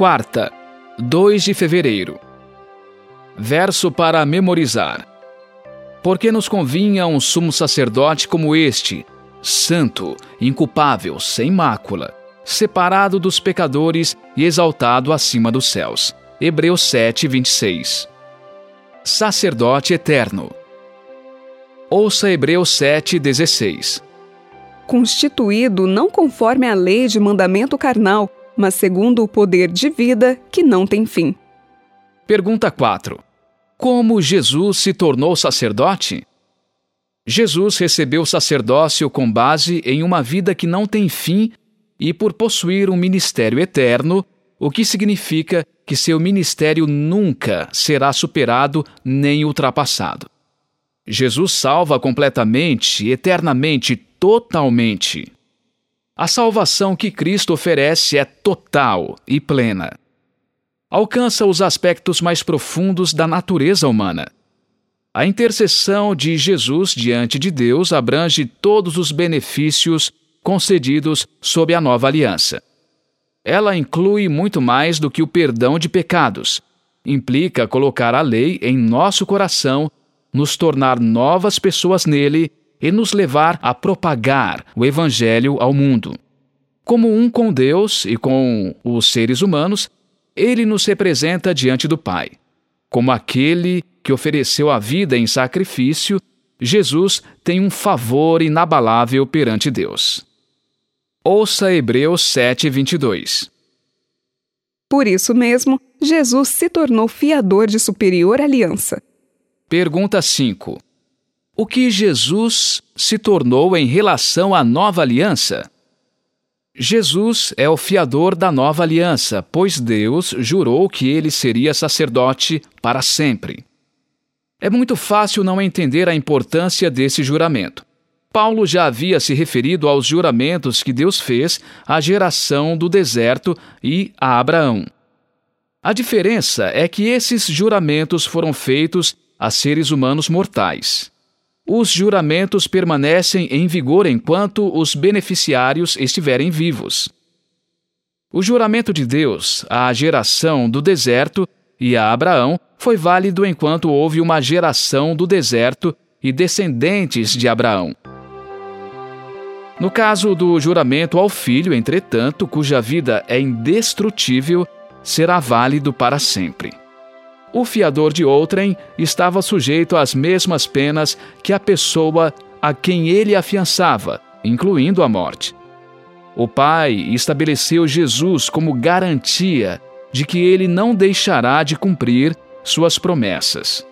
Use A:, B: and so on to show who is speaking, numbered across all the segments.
A: Quarta, 2 de fevereiro. Verso para memorizar. Porque nos convinha um sumo sacerdote como este, santo, inculpável, sem mácula, separado dos pecadores e exaltado acima dos céus. Hebreus 7, 26. Sacerdote eterno. Ouça Hebreus 7, 16.
B: Constituído não conforme a lei de mandamento carnal, mas segundo o poder de vida que não tem fim.
A: Pergunta 4. Como Jesus se tornou sacerdote? Jesus recebeu o sacerdócio com base em uma vida que não tem fim e por possuir um ministério eterno, o que significa que seu ministério nunca será superado nem ultrapassado. Jesus salva completamente, eternamente, totalmente. A salvação que Cristo oferece é total e plena. Alcança os aspectos mais profundos da natureza humana. A intercessão de Jesus diante de Deus abrange todos os benefícios concedidos sob a nova aliança. Ela inclui muito mais do que o perdão de pecados. Implica colocar a lei em nosso coração, nos tornar novas pessoas nele e nos levar a propagar o Evangelho ao mundo. Como um com Deus e com os seres humanos, ele nos representa diante do Pai. Como aquele que ofereceu a vida em sacrifício, Jesus tem um favor inabalável perante Deus. Ouça Hebreus 7, 22.
B: Por isso mesmo, Jesus se tornou fiador de superior aliança.
A: Pergunta 5. O que Jesus se tornou em relação à nova aliança? Jesus é o fiador da nova aliança, pois Deus jurou que ele seria sacerdote para sempre. É muito fácil não entender a importância desse juramento. Paulo já havia se referido aos juramentos que Deus fez à geração do deserto e a Abraão. A diferença é que esses juramentos foram feitos a seres humanos mortais os juramentos permanecem em vigor enquanto os beneficiários estiverem vivos. O juramento de Deus à geração do deserto e a Abraão foi válido enquanto houve uma geração do deserto e descendentes de Abraão. No caso do juramento ao filho, entretanto, cuja vida é indestrutível, será válido para sempre o fiador de outrem estava sujeito às mesmas penas que a pessoa a quem ele afiançava, incluindo a morte. O Pai estabeleceu Jesus como garantia de que ele não deixará de cumprir suas promessas.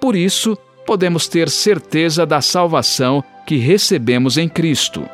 A: Por isso, podemos ter certeza da salvação que recebemos em Cristo.